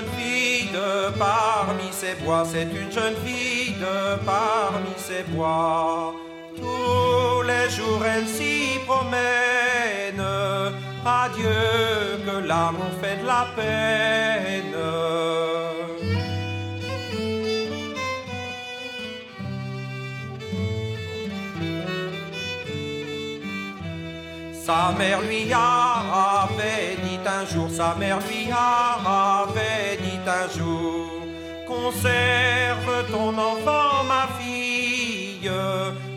jeune fille de parmi ces bois, c'est une jeune fille de parmi ces bois. Tous les jours elle s'y promène. Adieu, que l'amour fait de la peine. Sa mère lui avait dit un jour, sa mère lui avait un jour, conserve ton enfant, ma fille,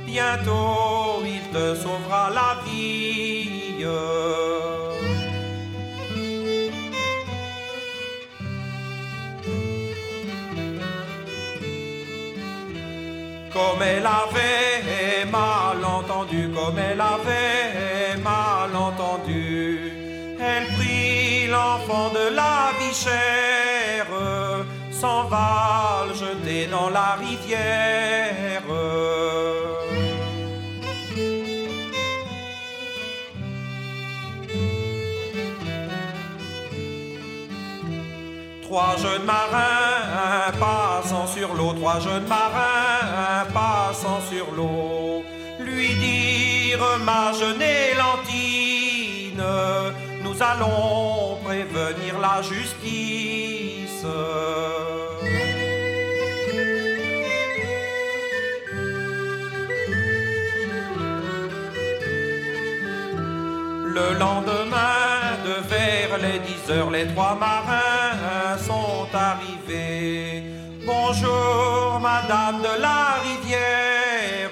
bientôt il te sauvera la vie. Comme elle avait mal entendu, comme elle avait mal entendu, elle prit l'enfant de la vie chère, s'en va le jeter dans la rivière. Trois jeunes marins passant sur l'eau, trois jeunes marins passant sur l'eau, lui dirent ma jeune Élantine, nous allons prévenir la justice. Le lendemain, de vers les dix heures, les trois marins sont arrivés. Bonjour, madame de la rivière,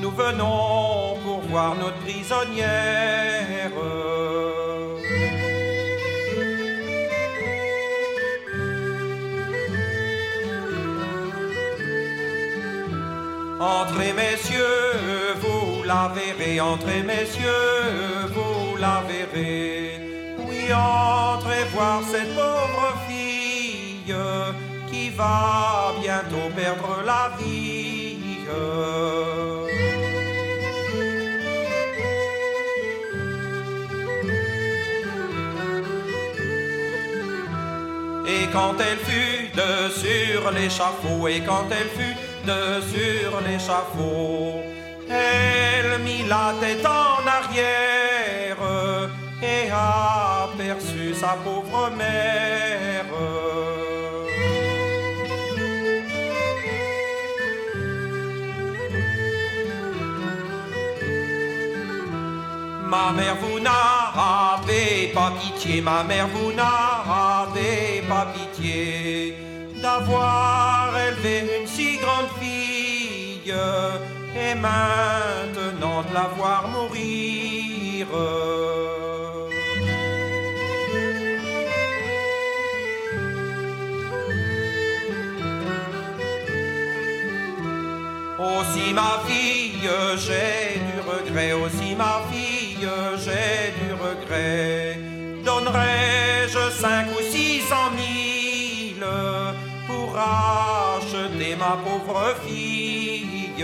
nous venons pour voir notre prisonnière. Entrez, messieurs, vous la verrez. Entrez, messieurs, vous la verrez. Oui, entrez voir cette pauvre fille qui va bientôt perdre la vie. Et quand elle fut de sur l'échafaud, et quand elle fut de sur l'échafaud, elle mit la tête en arrière et aperçut sa pauvre mère. Ma mère, vous n'avez pas pitié, ma mère, vous n'avez pas pitié d'avoir élevé une si grande fille et maintenant de la voir mourir. Aussi ma fille, j'ai du regret, aussi ma fille, j'ai du regret. Donnerais-je cinq ou six cent mille pour acheter ma pauvre fille?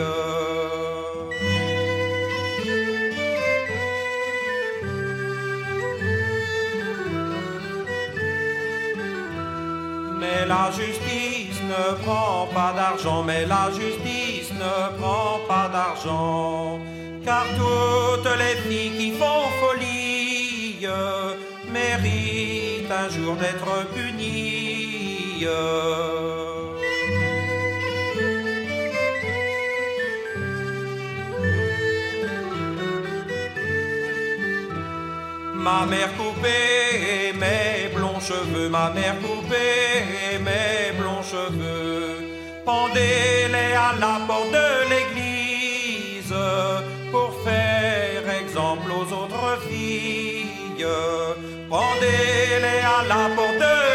Mais la justice ne prend pas d'argent, mais la justice ne prend pas d'argent. Car toutes les filles qui font folie méritent un jour d'être punies. Ma mère coupée mes blonds cheveux, ma mère coupée mes blonds cheveux, pendez-les à la porte de l'église pour faire exemple aux autres filles. Pendez-les à la porte de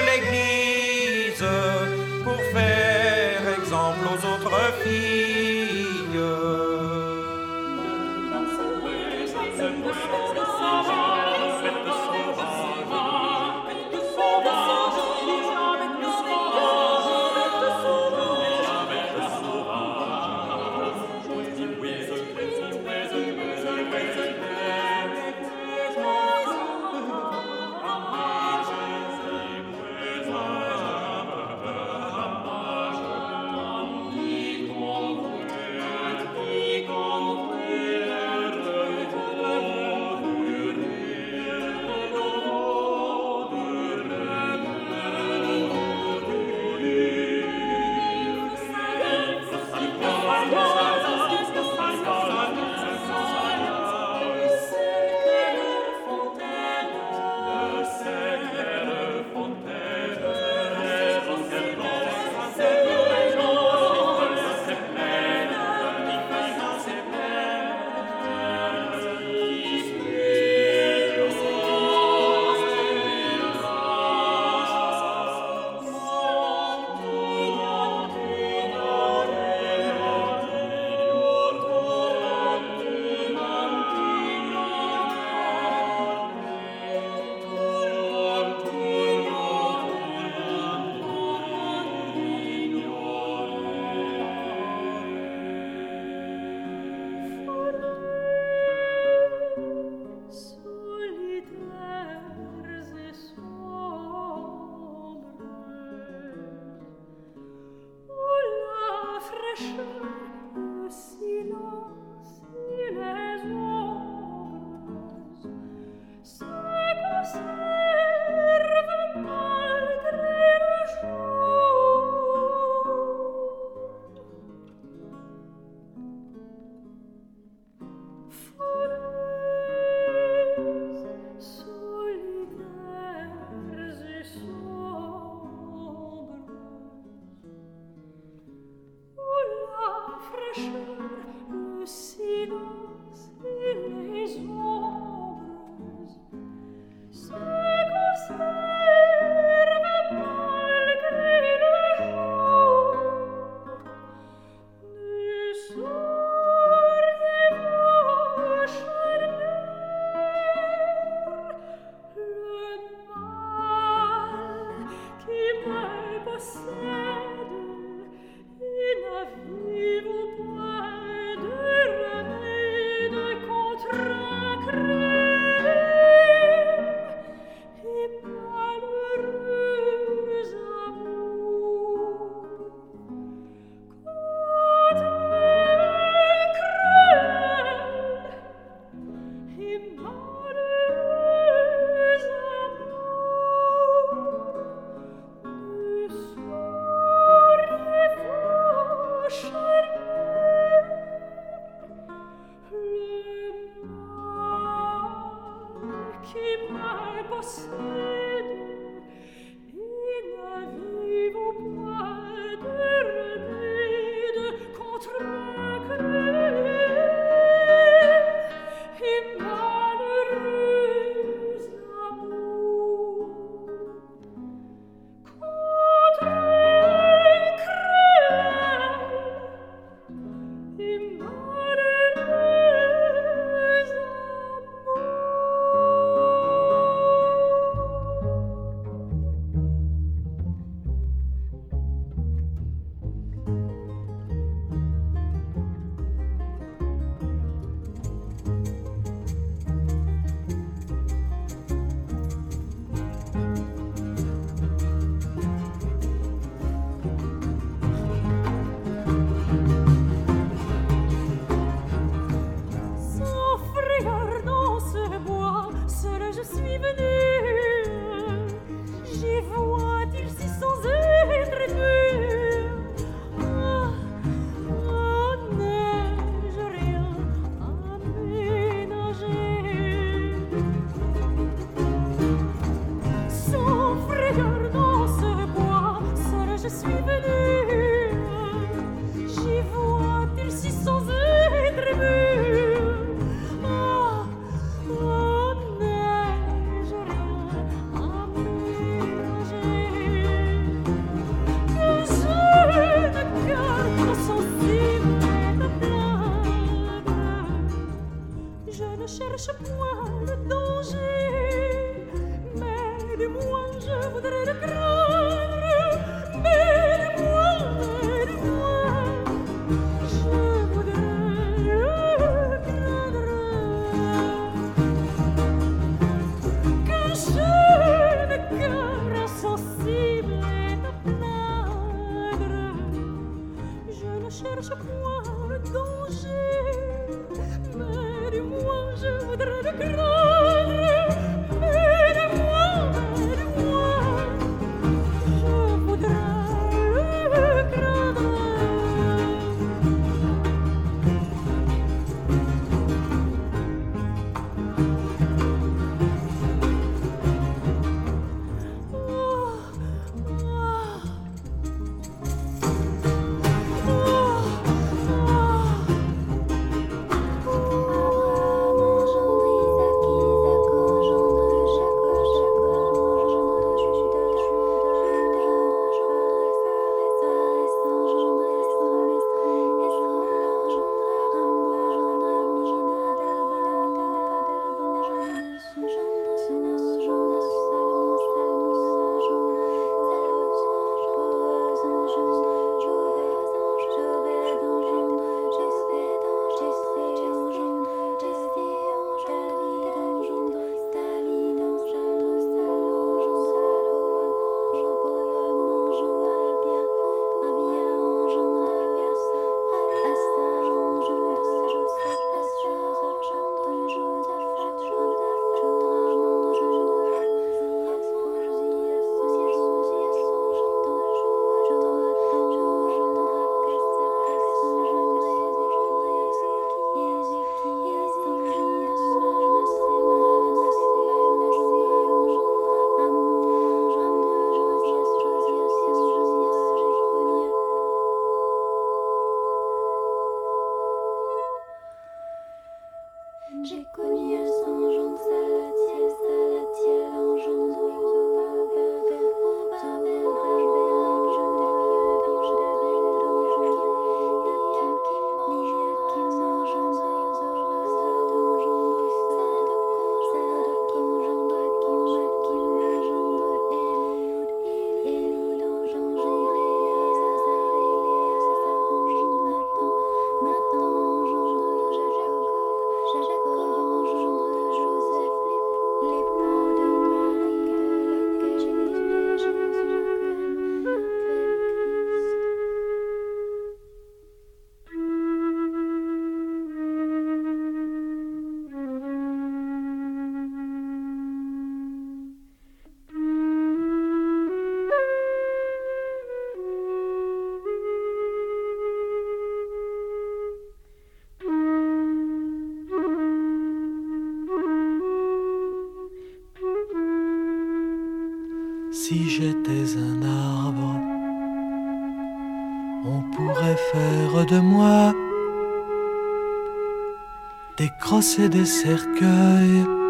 et des cercueils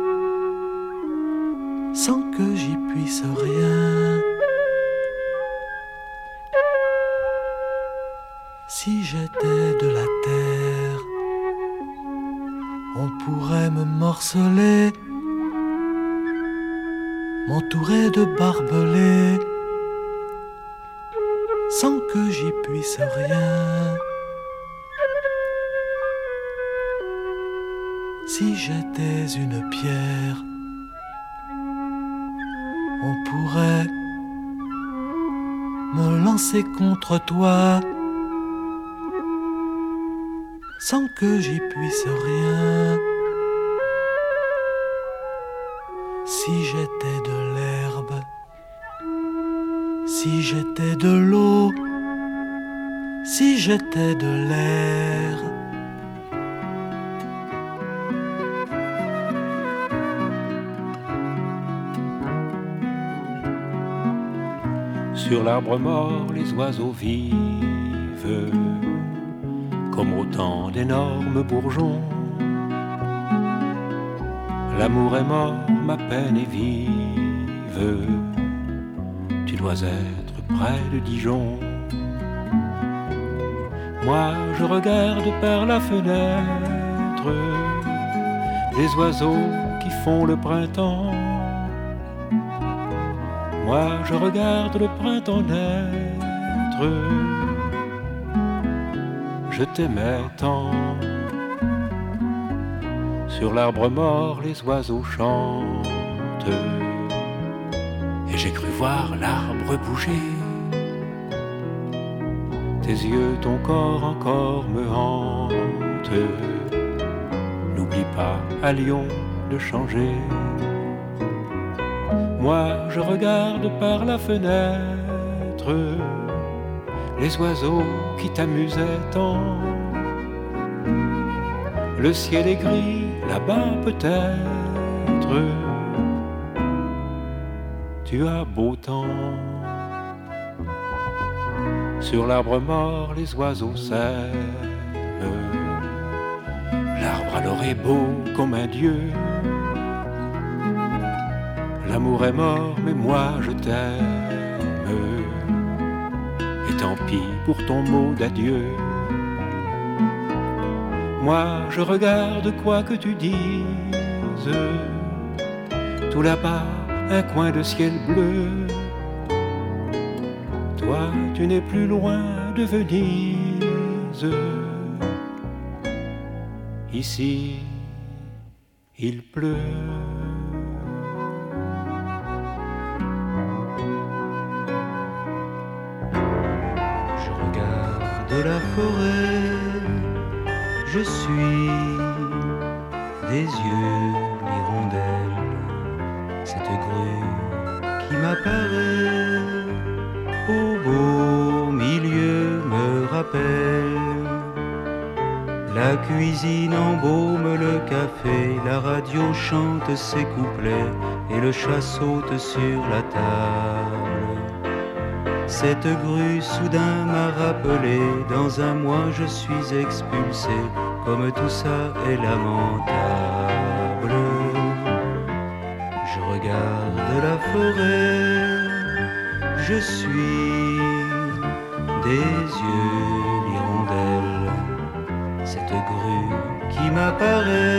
toi oiseaux vivent comme autant d'énormes bourgeons. L'amour est mort, ma peine est vive. Tu dois être près de Dijon. Moi, je regarde par la fenêtre les oiseaux qui font le printemps. Moi, je regarde le printemps naître je t'aimais tant. Sur l'arbre mort, les oiseaux chantent. Et j'ai cru voir l'arbre bouger. Tes yeux, ton corps encore me hantent. N'oublie pas à Lyon de changer. Moi, je regarde par la fenêtre les oiseaux qui t'amusaient tant. Le ciel est gris, là-bas peut-être. Tu as beau temps. Sur l'arbre mort, les oiseaux s'aiment. L'arbre alors est beau comme un dieu. L'amour est mort, mais moi je t'aime pour ton mot d'adieu. Moi, je regarde quoi que tu dises. Tout là-bas, un coin de ciel bleu. Toi, tu n'es plus loin de Venise. Ici, il pleut. La forêt, je suis des yeux l'hirondelle, cette grue qui m'apparaît au beau milieu me rappelle. La cuisine embaume le café, la radio chante ses couplets et le chat saute sur la table. Cette grue soudain m'a rappelé, dans un mois je suis expulsé, comme tout ça est lamentable. Je regarde la forêt, je suis des yeux l'hirondelle, cette grue qui m'apparaît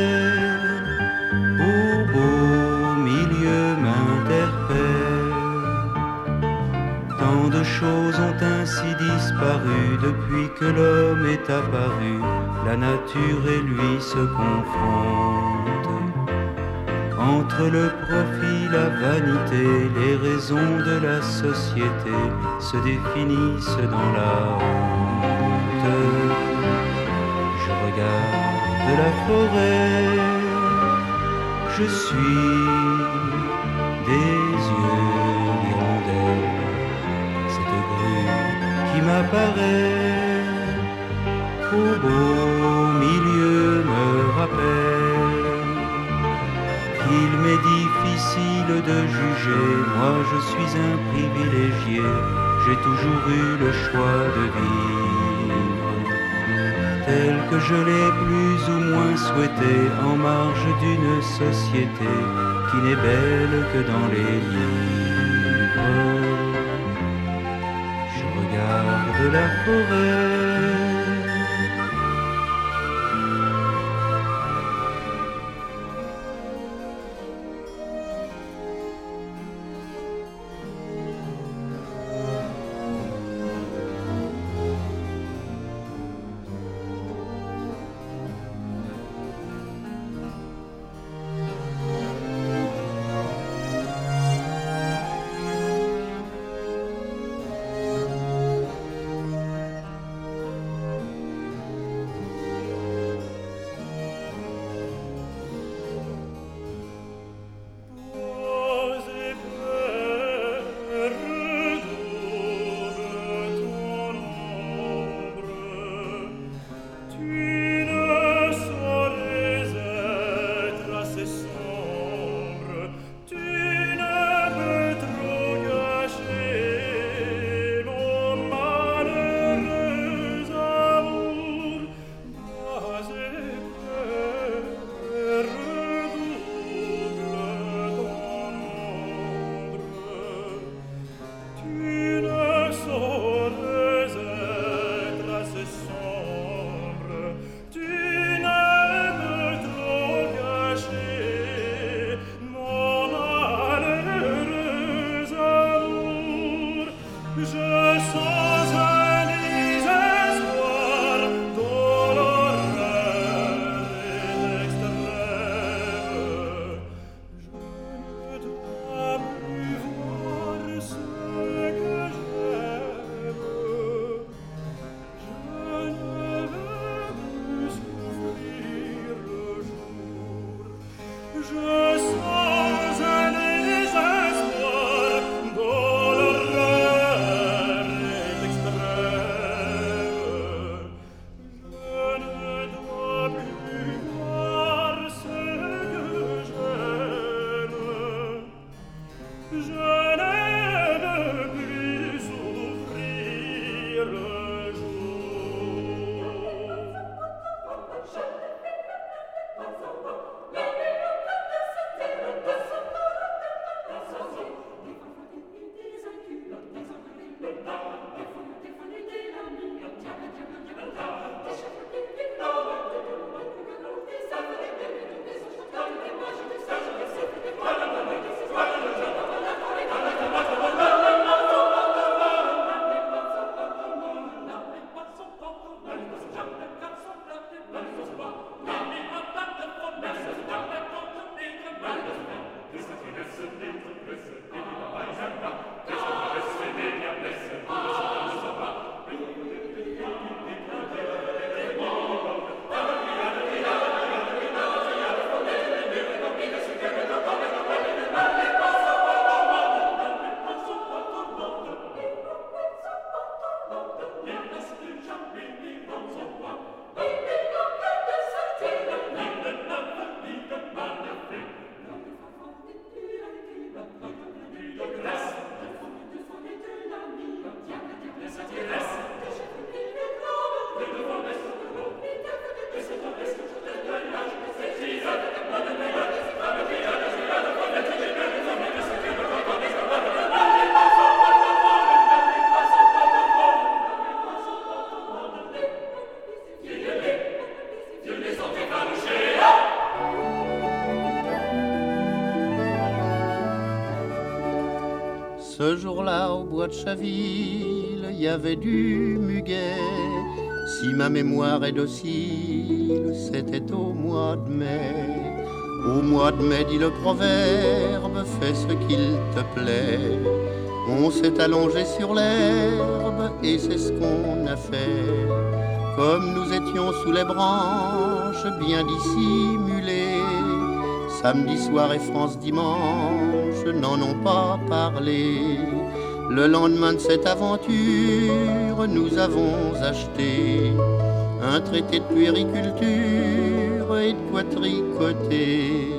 depuis que l'homme est apparu. La nature et lui se confrontent. Entre le profit, la vanité, les raisons de la société se définissent dans la honte. Je regarde la forêt, je suis des au beau milieu me rappelle qu'il m'est difficile de juger, moi je suis un privilégié, j'ai toujours eu le choix de vivre tel que je l'ai plus ou moins souhaité en marge d'une société qui n'est belle que dans les livres. La forêt. Chaville, il y avait du muguet. Si ma mémoire est docile, c'était au mois de mai. Au mois de mai, dit le proverbe, fais ce qu'il te plaît. On s'est allongé sur l'herbe et c'est ce qu'on a fait. Comme nous étions sous les branches, bien dissimulés. Samedi soir et France dimanche n'en ont pas parlé. Le lendemain de cette aventure, nous avons acheté un traité de puériculture et de quoi tricoter.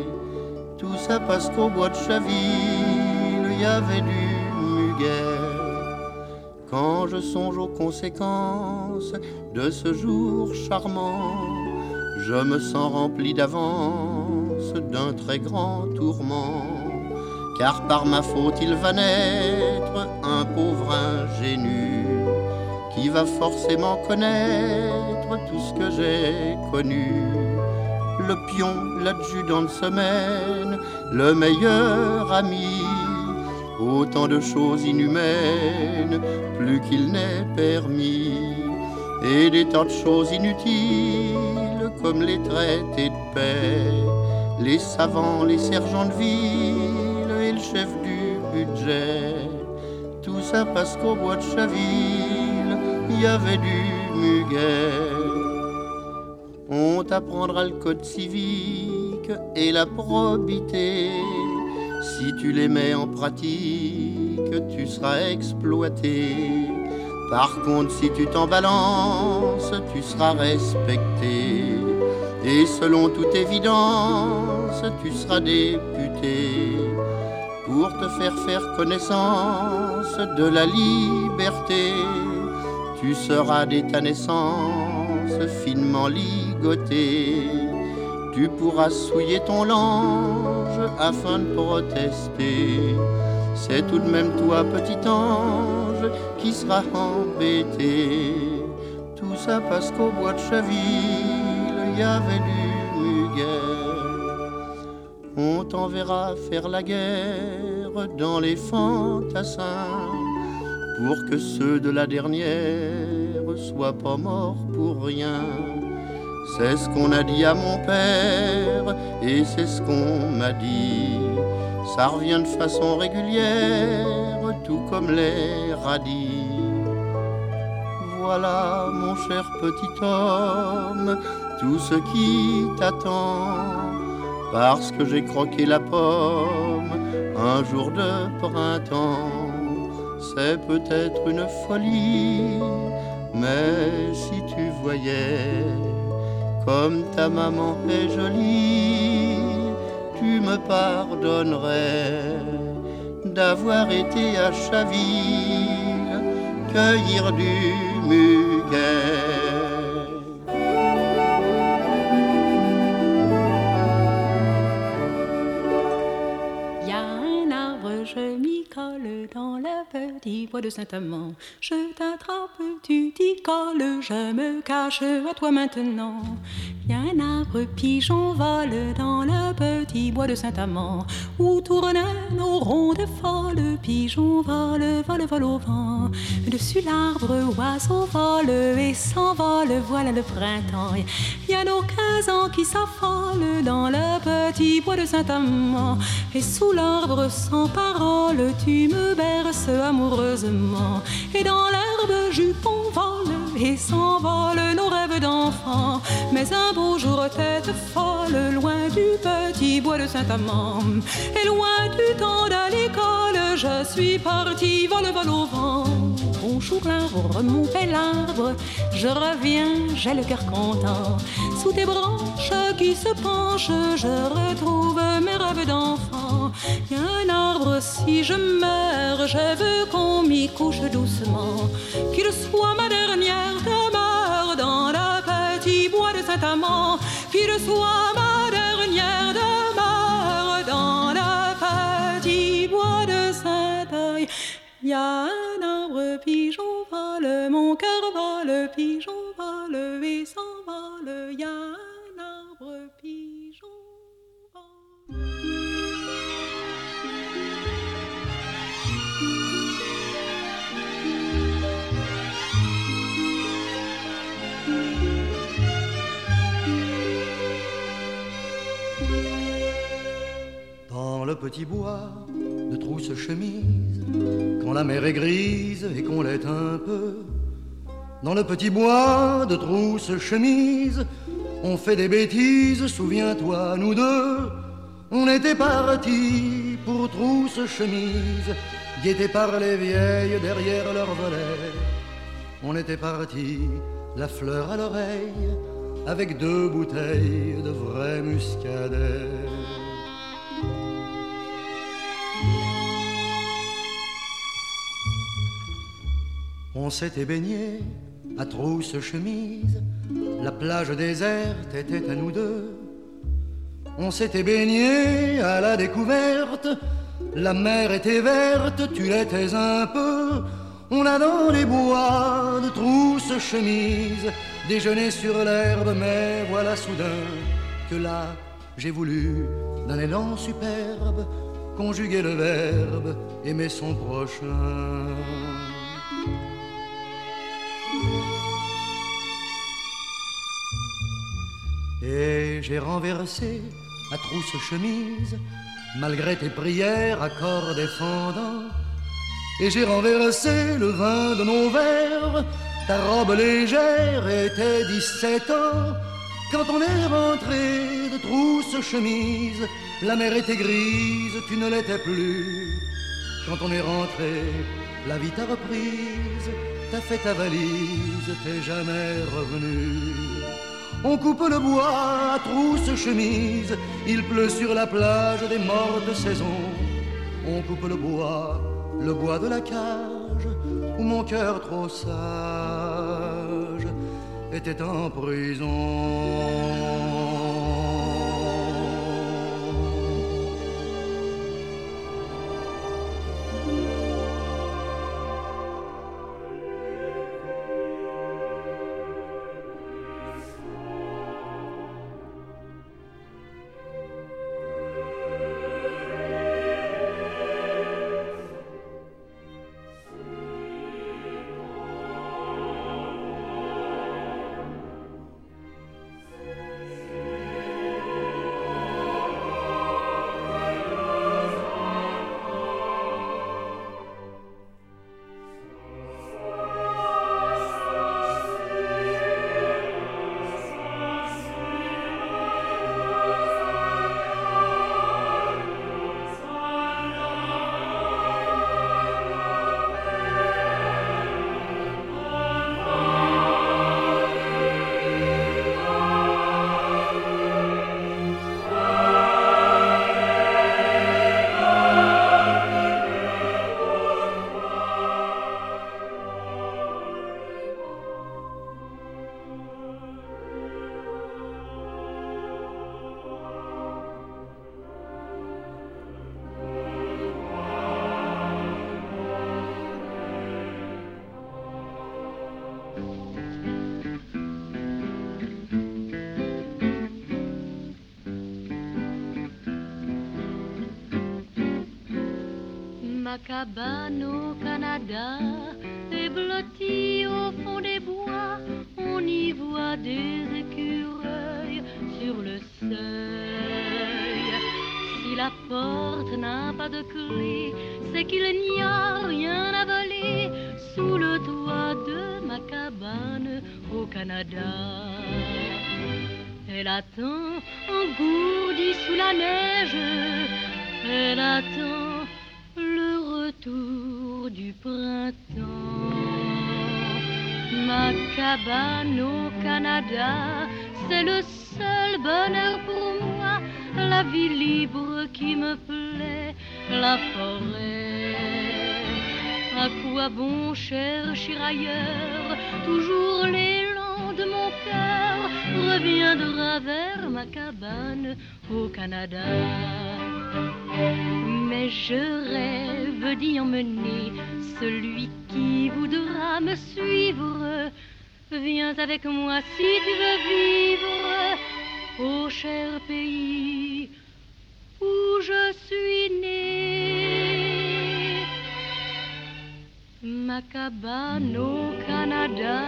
Tout ça passe au bois de Chaville il y avait du muguet. Quand je songe aux conséquences de ce jour charmant, je me sens rempli d'avance d'un très grand tourment. Car par ma faute il va pauvre ingénu qui va forcément connaître tout ce que j'ai connu. Le pion, l'adjudant de semaine, le meilleur ami, autant de choses inhumaines, plus qu'il n'est permis, et des tas de choses inutiles, comme les traités de paix, les savants, les sergents de ville et le chef du budget. Parce qu'au bois de Chaville, il y avait du muguet. On t'apprendra le code civique et la probité. Si tu les mets en pratique, tu seras exploité. Par contre, si tu t'en balances, tu seras respecté. Et selon toute évidence, tu seras député. Pour te faire connaissance de la liberté, tu seras dès ta naissance finement ligoté. Tu pourras souiller ton lange afin de protester. C'est tout de même toi, petit ange, qui sera embêté. Tout ça parce qu'au bois de Chaville, il y avait du. On t'enverra faire la guerre dans les fantassins pour que ceux de la dernière soient pas morts pour rien. C'est ce qu'on a dit à mon père et c'est ce qu'on m'a dit. Ça revient de façon régulière, tout comme les radis. Voilà, mon cher petit homme, tout ce qui t'attend, parce que j'ai croqué la pomme un jour de printemps. C'est peut-être une folie, mais si tu voyais comme ta maman est jolie, tu me pardonnerais d'avoir été à Chaville cueillir du muguet. Bois de Saint-Amand. Je t'attrape, tu t'y colles, je me cache à toi maintenant. Un arbre, pigeon vole dans le petit bois de Saint-Amand. Où tournent nos rondes folles, pigeon vole, vole, vole au vent. Dessus l'arbre, oiseau vole et s'envole, voilà le printemps. A nos quinze ans qui s'affolent dans le petit bois de Saint-Amand. Et sous l'arbre sans parole, tu me berces amoureusement. Et dans l'herbe, jupon vole et s'envole nos rêves d'enfants. Mais un beau jour, tête folle, loin du petit bois de Saint-Amand. Et loin du temps de l'école, je suis partie, vol, vol au vent. Bonjour l'arbre, mon bel arbre, je reviens, j'ai le cœur content. Sous tes branches qui se penchent, je retrouve mes rêves d'enfant. Un arbre, si je meurs, je veux qu'on m'y couche doucement. Qu'il soit ma dernière demeure dans le petit bois de Saint-Amand. Qu'il soit ma dernière demeure dans le petit bois de Saint-Amand. Y a un arbre, pigeon vole, mon cœur vole, pigeon vole et s'envole. Y a un petit bois de trousse chemise, quand la mer est grise et qu'on l'est un peu. Dans le petit bois de trousse chemise, on fait des bêtises, souviens-toi, nous deux. On était partis pour trousse chemise, guettés par les vieilles derrière leur volet. On était partis, la fleur à l'oreille, avec deux bouteilles de vrai muscadet. S'était baigné à trousse chemise, la plage déserte était à nous deux. On s'était baigné à la découverte, la mer était verte, tu l'étais un peu. On a dans les bois de trousses chemises déjeuné sur l'herbe, mais voilà soudain que là j'ai voulu, d'un élan superbe, conjuguer le verbe aimer son prochain. Et j'ai renversé à trousse chemise, malgré tes prières, accords défendants. Et j'ai renversé le vin de nos verres, ta robe légère était 17 ans. Quand on est rentré de trousse chemise, la mer était grise, tu ne l'étais plus. Quand on est rentré, la vie t'a reprise, t'as fait ta valise, t'es jamais revenu. On coupe le bois à trousse chemise, il pleut sur la plage des mortes saisons. On coupe le bois, le bois de la cage, où mon cœur trop sage était en prison. Cabane au Canada blottie au fond des bois. On y voit des écureuils sur le seuil. Si la porte n'a pas de clé, c'est qu'il n'y a rien à voler sous le toit de ma cabane au Canada. Elle attend engourdie sous la neige. Elle attend cabane au Canada, c'est le seul bonheur pour moi. La vie libre qui me plaît, la forêt. À quoi bon chercher ailleurs Toujours l'élan de mon cœur reviendra vers ma cabane au Canada. Mais je rêve d'y emmener celui qui voudra me suivre. Viens avec moi si tu veux vivre au cher pays où je suis né. Ma cabane au Canada,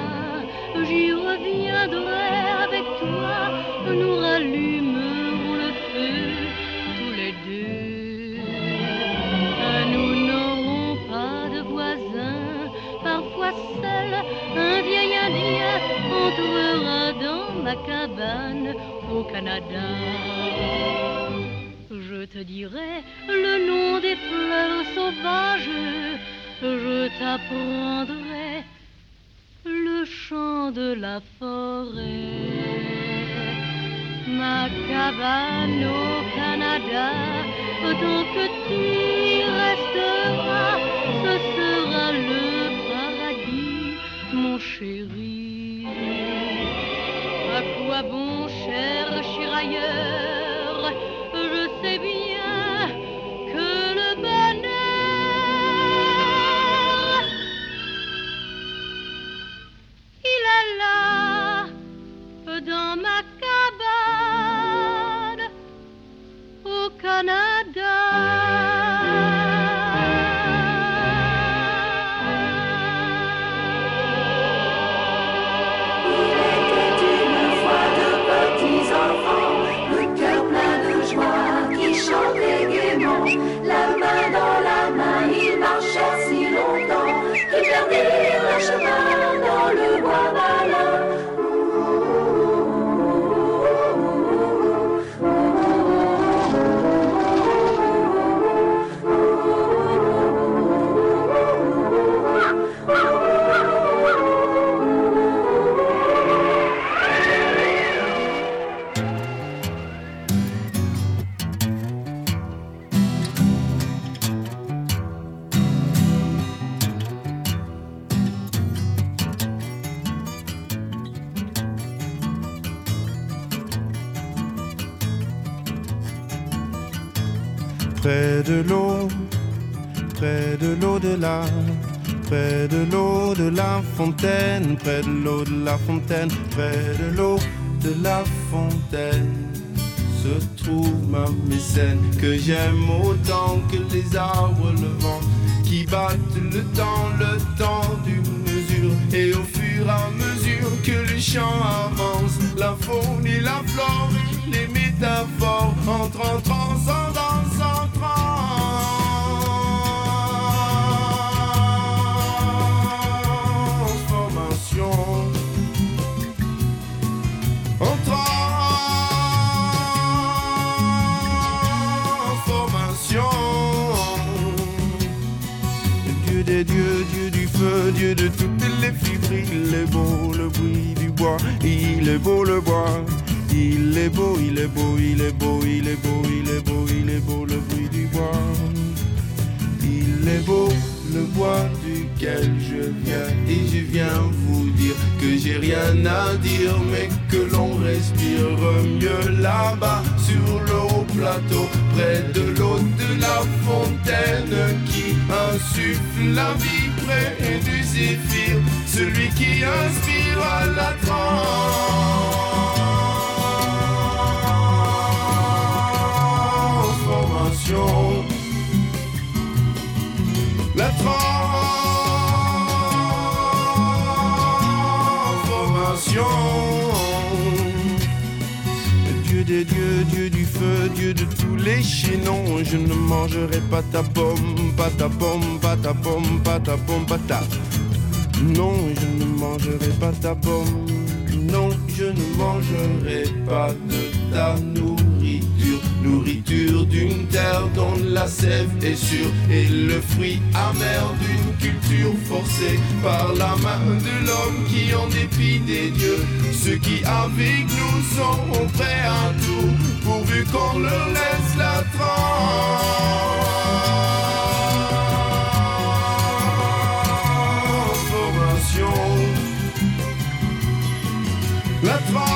j'y reviendrai avec toi. Nous rallumerons le feu seul un vieil indien entrera dans ma cabane au Canada. Je te dirai le nom des fleurs sauvages, je t'apprendrai le chant de la forêt. Ma cabane au Canada, tant que tu mon chéri. À quoi bon chercher ailleurs de l'eau, près de l'au-delà, près de l'eau de la fontaine, près de l'eau de la fontaine, près de l'eau de la fontaine, se trouve ma mécène que j'aime autant que les arbres, le vent qui battent le temps, le temps d'une mesure, et au fur et à mesure que le chant avance, la faune et la flore, les métaphores entrent en transcendance, Dieu de toutes les fibres, il est beau le bruit du bois, il est beau le bois. Il est beau, il est beau, il est beau, il est beau, il est beau, il est beau le bruit du bois. Il est beau le bois duquel je viens et je viens vous dire que j'ai rien à dire mais que l'on respire mieux là-bas sur le haut plateau près de l'eau de la fontaine qui insuffle la vie près du zéphyr celui qui inspire la transformation la transformation. Dieu des dieux, Dieu Dieu de tous les chaînons. Je ne mangerai pas ta pomme, pas ta pomme, pas ta pomme, pas ta pomme, pas ta. Non, je ne mangerai pas ta pomme. Non, je ne mangerai pas de ta nourriture. Nourriture d'une terre dont la sève est sûre et le fruit amer d'une culture forcée par la main de l'homme qui, en dépit des dieux, ceux qui avec nous sont prêts à tout, pourvu qu'on leur laisse la transformation. La.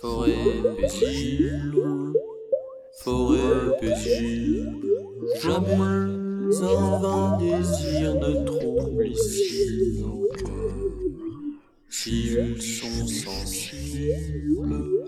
Forêt paisible, forêt paisible, jamais un désir ne trouble ici nos cœurs. S'ils sont sensibles,